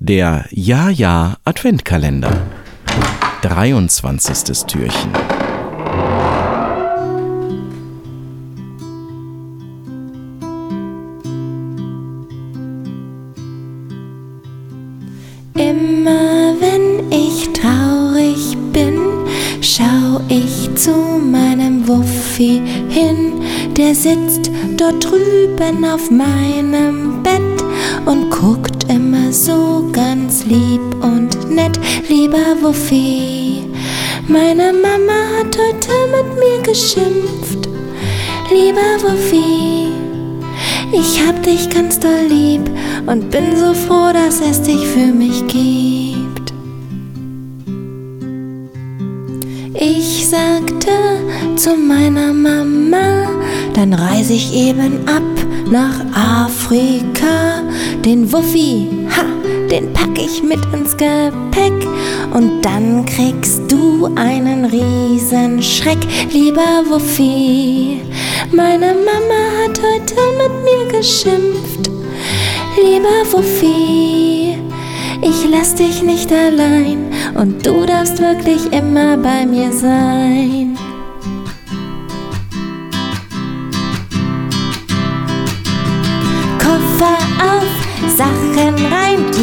Der Ja-Ja Adventkalender. 23. Türchen. Immer wenn ich traurig bin, schau ich zu meinem Wuffi hin. Der sitzt dort drüben auf meinem Bett und guckt lieb und nett. Lieber Wuffi, meine Mama hat heute mit mir geschimpft. Lieber Wuffi, ich hab dich ganz doll lieb und bin so froh, dass es dich für mich gibt. Ich sagte zu meiner Mama, dann reise ich eben ab nach Afrika. Den Wuffi, ha, den pack ich mit ins Gepäck und dann kriegst du einen Riesenschreck, lieber Wuffi. Meine Mama hat heute mit mir geschimpft, lieber Wuffi. Ich lass dich nicht allein und du darfst wirklich immer bei mir sein. Koffer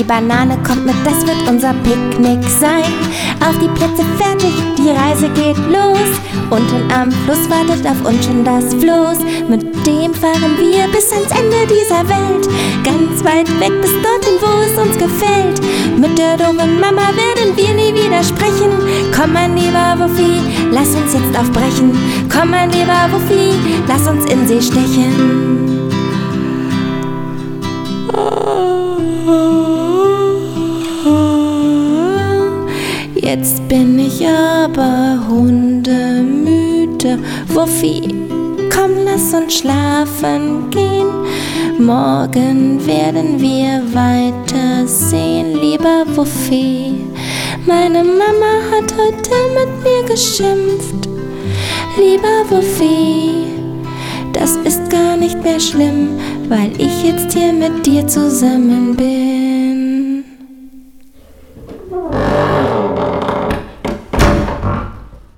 Banane kommt mit, das wird unser Picknick sein. Auf die Plätze fertig, die Reise geht los. Unten am Fluss wartet auf uns schon das Floß. Mit dem fahren wir bis ans Ende dieser Welt. Ganz weit weg bis dorthin, wo es uns gefällt. Mit der dummen Mama werden wir nie wieder sprechen. Komm, mein lieber Wuffi, lass uns jetzt aufbrechen. Komm, mein lieber Wuffi, lass uns in See stechen. Jetzt bin ich aber hundemüde. Wuffi, komm, lass uns schlafen gehen. Morgen werden wir weitersehen, lieber Wuffi. Meine Mama hat heute mit mir geschimpft. Lieber Wuffi, das ist gar nicht mehr schlimm, weil ich jetzt hier mit dir zusammen bin.